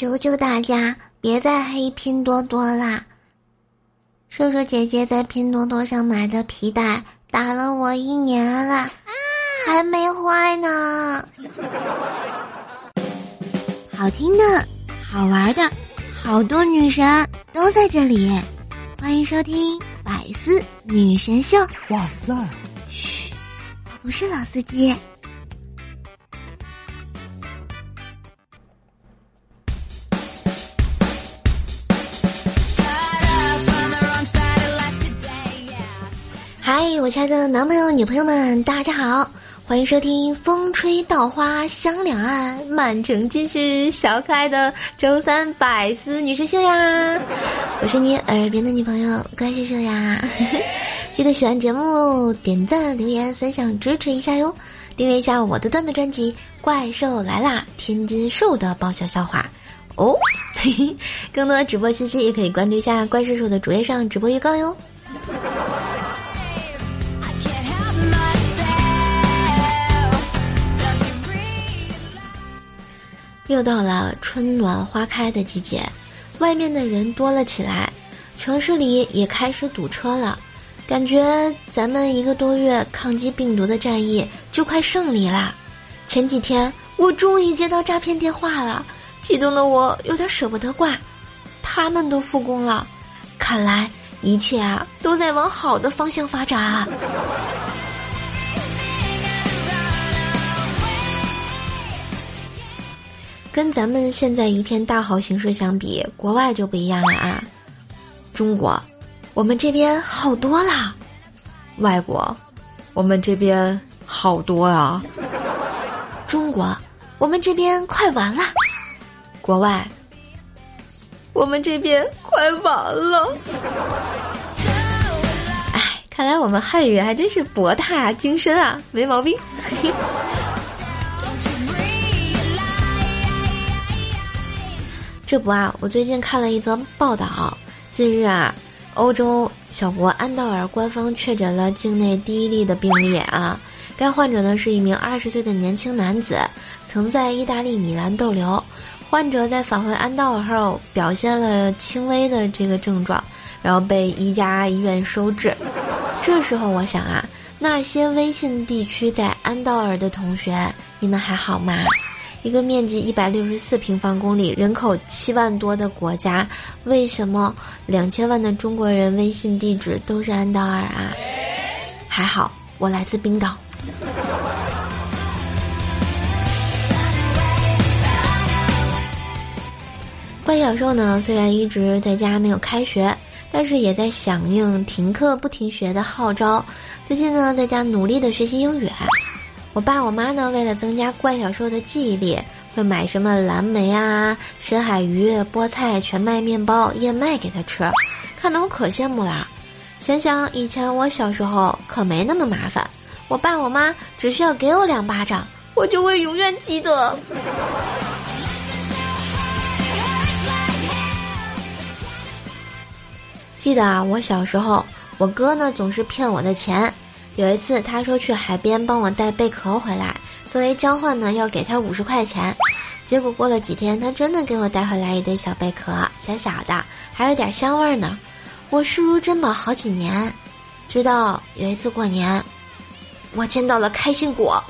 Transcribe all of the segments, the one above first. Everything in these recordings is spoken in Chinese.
求求大家别再黑拼多多啦！瘦瘦姐姐在拼多多上买的皮带打了我一年了，还没坏呢。好听的，好玩的，好多女神都在这里，欢迎收听《百思女神秀》。哇塞！嘘，我不是老司机。亲爱的男朋友、女朋友们，大家好，欢迎收听《风吹稻花香两岸，满城尽是小可爱的周三百思女神秀呀！我是你耳边的女朋友怪兽兽呀！记得喜欢节目点赞、留言、分享支持一下哟！订阅一下我的段子专辑《怪兽来啦》，天津瘦的爆笑笑话哦！更多直播信息也可以关注一下怪兽兽的主页上直播预告哟。又到了春暖花开的季节，外面的人多了起来，城市里也开始堵车了，感觉咱们一个多月抗击病毒的战役就快胜利啦！前几天我终于接到诈骗电话了，激动的我有点舍不得挂，他们都复工了，看来一切啊都在往好的方向发展。跟咱们现在一片大好形势相比，国外就不一样了啊！中国，我们这边好多啦；外国，我们这边好多啊；中国，我们这边快完了；国外，我们这边快完了。哎，看来我们汉语还真是博大精深啊，没毛病。这不啊，我最近看了一则报道。近日啊，欧洲小国安道尔官方确诊了境内第一例的病例啊。该患者呢是一名二十岁的年轻男子，曾在意大利米兰逗留。患者在返回安道尔后表现了轻微的这个症状，然后被一家医院收治。这时候我想啊，那些微信地区在安道尔的同学，你们还好吗？一个面积一百六十四平方公里、人口七万多的国家，为什么两千万的中国人微信地址都是安道尔啊？还好我来自冰岛。怪小兽呢，虽然一直在家没有开学，但是也在响应停课不停学的号召。最近呢，在家努力的学习英语。我爸我妈呢，为了增加怪小兽的记忆力，会买什么蓝莓啊、深海鱼、菠菜、全麦面包、燕麦给他吃，看得我可羡慕啦。想想以前我小时候可没那么麻烦，我爸我妈只需要给我两巴掌，我就会永远记得。记得啊，我小时候，我哥呢总是骗我的钱。有一次，他说去海边帮我带贝壳回来，作为交换呢，要给他五十块钱。结果过了几天，他真的给我带回来一堆小贝壳，小小的，还有点香味呢。我视如珍宝好几年，直到有一次过年，我见到了开心果。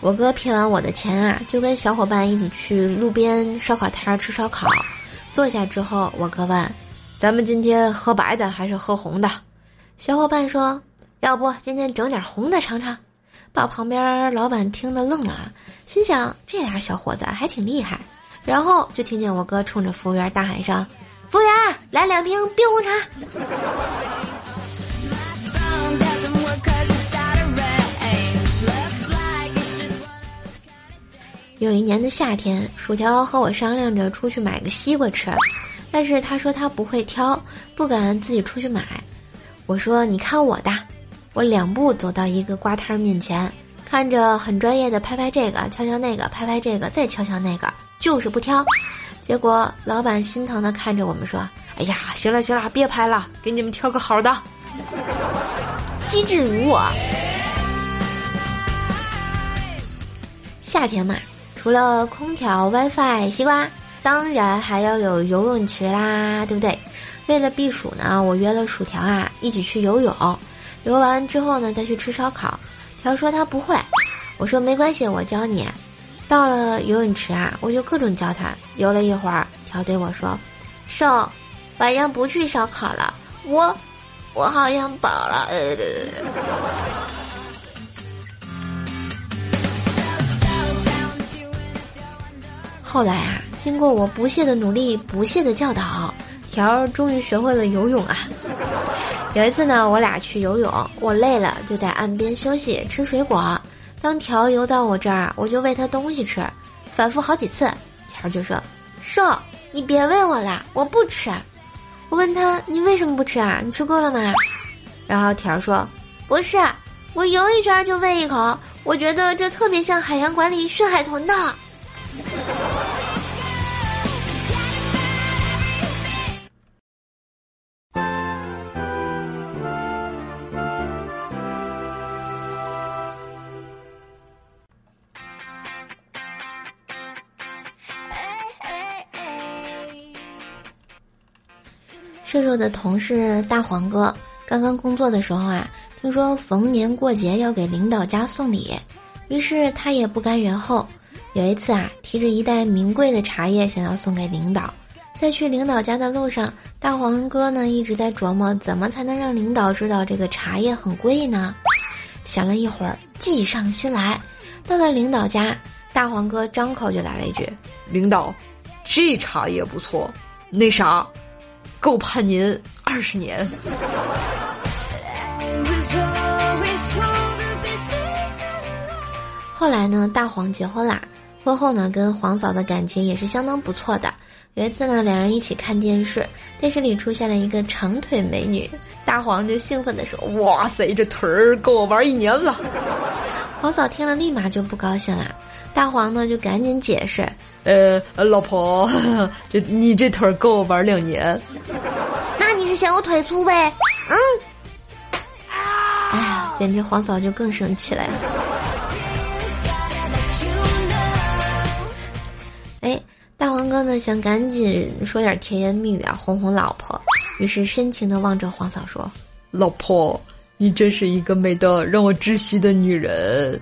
我哥骗完我的钱啊，就跟小伙伴一起去路边烧烤摊吃烧烤。坐下之后，我哥问：“咱们今天喝白的还是喝红的？”小伙伴说：“要不今天整点红的尝尝。”把旁边老板听得愣了，心想这俩小伙子还挺厉害。然后就听见我哥冲着服务员大喊声：“服务员，来两瓶冰红茶。”有一年的夏天，薯条和我商量着出去买个西瓜吃，但是他说他不会挑，不敢自己出去买。我说：“你看我的。”我两步走到一个瓜摊面前，看着很专业的拍拍这个，敲敲那个，拍拍这个，再敲敲那个，就是不挑。结果老板心疼的看着我们说：“哎呀，行了行了，别拍了，给你们挑个好的。”机智如我。夏天嘛，除了空调、WiFi、西瓜，当然还要有游泳池啦，对不对？为了避暑呢，我约了薯条啊一起去游泳，游完之后呢再去吃烧烤。条说他不会，我说没关系，我教你。到了游泳池啊，我就各种教他。游了一会儿，条对我说：“瘦，晚上不去烧烤了，我，我好像饱了。”后来啊，经过我不懈的努力、不懈的教导，条儿终于学会了游泳啊。有一次呢，我俩去游泳，我累了就在岸边休息吃水果。当条游到我这儿，我就喂他东西吃，反复好几次。条就说：“瘦，你别喂我了，我不吃。”我问他：“你为什么不吃啊？你吃够了吗？”然后条说：“不是，我游一圈就喂一口，我觉得这特别像海洋馆里训海豚的。”瘦瘦的同事大黄哥刚刚工作的时候啊，听说逢年过节要给领导家送礼，于是他也不甘人后，有一次啊，提着一袋名贵的茶叶想要送给领导，在去领导家的路上，大黄哥呢一直在琢磨怎么才能让领导知道这个茶叶很贵呢？想了一会儿，计上心来，到了领导家，大黄哥张口就来了一句：“领导，这茶叶不错，那啥。”够判您二十年。后来呢，大黄结婚啦，婚后呢，跟黄嫂的感情也是相当不错的。有一次呢，两人一起看电视，电视里出现了一个长腿美女，大黄就兴奋的说：“哇塞，这腿儿够我玩一年了。”黄嫂听了立马就不高兴了，大黄呢就赶紧解释。呃，老婆，这你这腿够我玩两年。那你是嫌我腿粗呗？嗯。哎呀，简直黄嫂就更生气了。哎，大黄哥呢想赶紧说点甜言蜜语啊，哄哄老婆，于是深情的望着黄嫂说：“老婆，你真是一个美的让我窒息的女人。”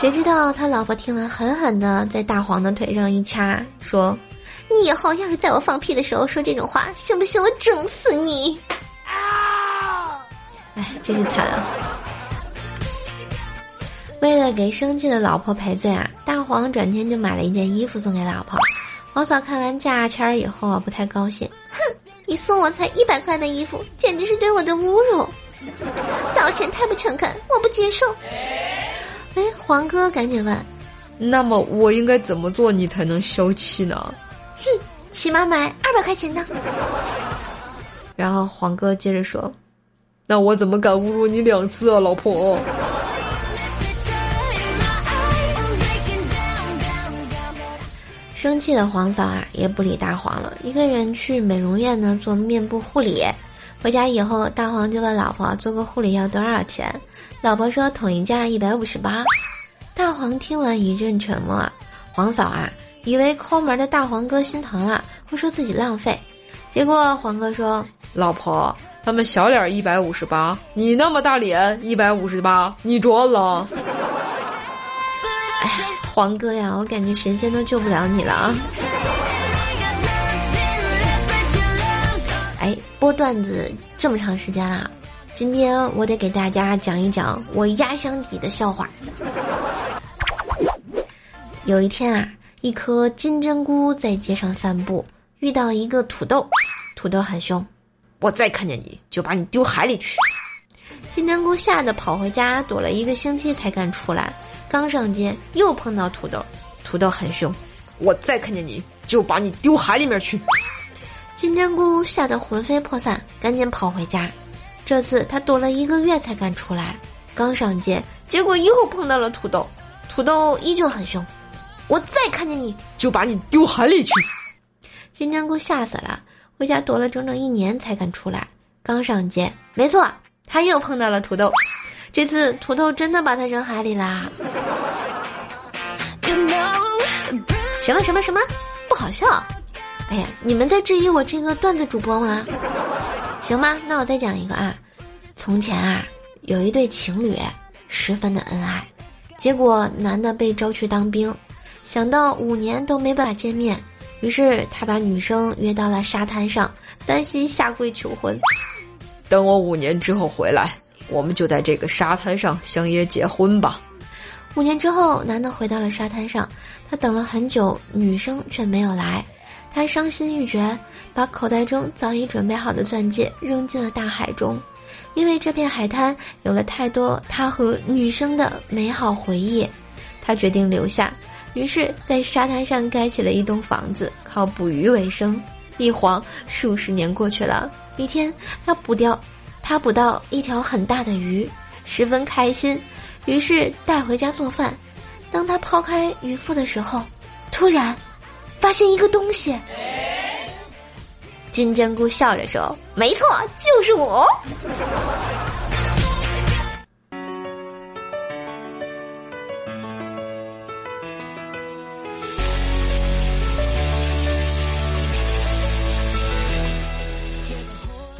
谁知道他老婆听完，狠狠的在大黄的腿上一掐，说：“你以后要是在我放屁的时候说这种话，信不信我整死你？”啊！哎，真是惨啊！为了给生气的老婆赔罪啊，大黄转天就买了一件衣服送给老婆。黄嫂看完价签以后啊，不太高兴，哼，你送我才一百块的衣服，简直是对我的侮辱！道歉太不诚恳，我不接受。哎，黄哥赶紧问：“那么我应该怎么做，你才能消气呢？”哼，起码买二百块钱的。然后黄哥接着说：“那我怎么敢侮辱你两次啊，老婆？”生气的黄嫂啊，也不理大黄了，一个人去美容院呢做面部护理。回家以后，大黄就问老婆：“做个护理要多少钱？”老婆说：“统一价一百五十八。”大黄听完一阵沉默。黄嫂啊，以为抠门的大黄哥心疼了，会说自己浪费。结果黄哥说：“老婆，他们小脸一百五十八，你那么大脸一百五十八，你赚了。”哎呀，黄哥呀，我感觉神仙都救不了你了啊！哎，播段子这么长时间了。今天我得给大家讲一讲我压箱底的笑话。有一天啊，一颗金针菇在街上散步，遇到一个土豆，土豆很凶，我再看见你就把你丢海里去。金针菇吓得跑回家躲了一个星期才敢出来，刚上街又碰到土豆，土豆很凶，我再看见你就把你丢海里面去。金针菇吓得魂飞魄散，赶紧跑回家。这次他躲了一个月才敢出来，刚上街，结果又碰到了土豆，土豆依旧很凶，我再看见你就把你丢海里去。金针菇吓死了，回家躲了整整一年才敢出来，刚上街，没错，他又碰到了土豆，这次土豆真的把他扔海里啦。什么什么什么不好笑？哎呀，你们在质疑我这个段子主播吗？行吗？那我再讲一个啊。从前啊，有一对情侣，十分的恩爱，结果男的被招去当兵，想到五年都没办法见面，于是他把女生约到了沙滩上，担心下跪求婚。等我五年之后回来，我们就在这个沙滩上相约结婚吧。五年之后，男的回到了沙滩上，他等了很久，女生却没有来，他伤心欲绝，把口袋中早已准备好的钻戒扔进了大海中。因为这片海滩有了太多他和女生的美好回忆，他决定留下，于是，在沙滩上盖起了一栋房子，靠捕鱼为生。一晃数十年过去了，一天，他捕钓，他捕到一条很大的鱼，十分开心，于是带回家做饭。当他抛开鱼腹的时候，突然发现一个东西。金针菇笑着说：“没错，就是我。”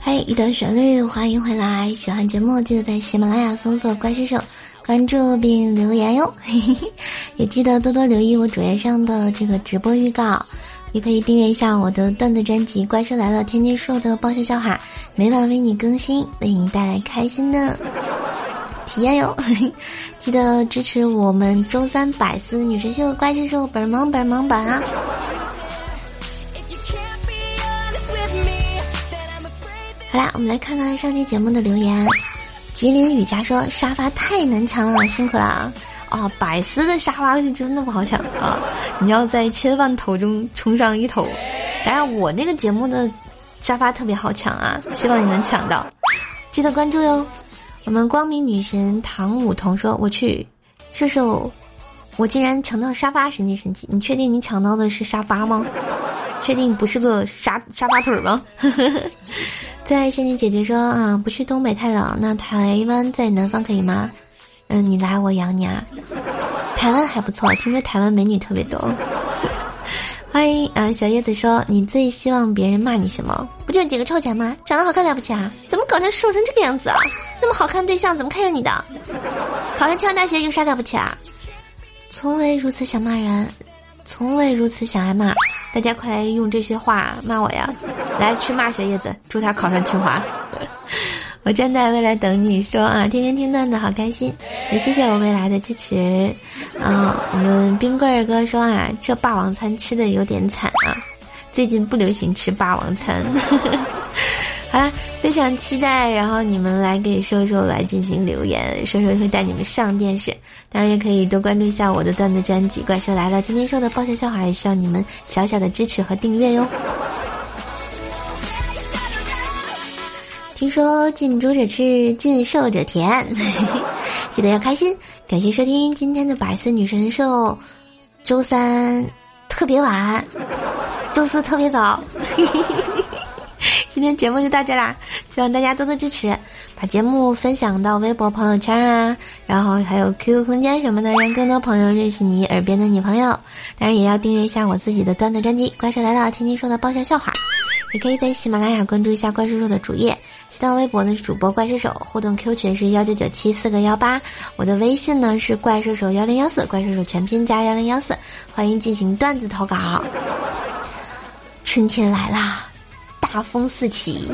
嘿，一段旋律，欢迎回来！喜欢节目记得在喜马拉雅搜索“怪兽手”，关注并留言哟。嘿嘿嘿也记得多多留意我主页上的这个直播预告。也可以订阅一下我的段子专辑《怪兽来了》，天天说的爆笑笑话，每晚为你更新，为你带来开心的体验哟。记得支持我们周三百思女神秀怪兽兽本萌本萌本啊！好啦，我们来看看上期节目的留言。吉林雨佳说：“沙发太难抢了，辛苦了。”啊，百思的沙发是真的不好抢啊！你要在千万头中冲上一头。当然，我那个节目的沙发特别好抢啊，希望你能抢到，记得关注哟。我们光明女神唐舞桐说：“我去，射手，我竟然抢到沙发，神奇神奇！你确定你抢到的是沙发吗？确定不是个沙沙发腿吗？” 在仙女姐姐说：“啊，不去东北太冷，那台湾在南方可以吗？”嗯，你来我养你啊！台湾还不错，听说台湾美女特别多。欢迎啊，小叶子说你最希望别人骂你什么？不就是几个臭钱吗？长得好看了不起啊？怎么搞成瘦成这个样子啊？那么好看对象怎么看上你的？考上清华大学有啥了不起啊？从未如此想骂人，从未如此想挨骂。大家快来用这些话骂我呀！来去骂小叶子，祝他考上清华。我站在未来等你说啊，天天听段子好开心，也谢谢我未来的支持。啊，我们冰棍儿哥说啊，这霸王餐吃的有点惨啊，最近不流行吃霸王餐。好啦，非常期待，然后你们来给瘦瘦来进行留言，瘦瘦会带你们上电视。当然也可以多关注一下我的段子专辑《怪兽来了》，天天说的爆笑笑话，也需要你们小小的支持和订阅哟。听说近朱者赤，近瘦者甜，记得要开心。感谢收听今天的百思女神秀，周三特别晚，周四特别早。今天节目就到这啦，希望大家多多支持，把节目分享到微博、朋友圈啊，然后还有 QQ 空间什么的，让更多朋友认识你耳边的女朋友。当然也要订阅一下我自己的段子专辑《怪兽来了》，天天说的爆笑笑话。也可以在喜马拉雅关注一下怪兽兽的主页。新浪微博呢是主播怪兽手，互动 Q 群是幺九九七四个幺八，我的微信呢是怪兽手幺零幺四，怪兽手全拼加幺零幺四，欢迎进行段子投稿。春天来啦，大风四起，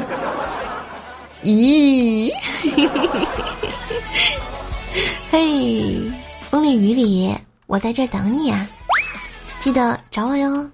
咦，嘿，风里雨里，我在这等你啊，记得找我哟。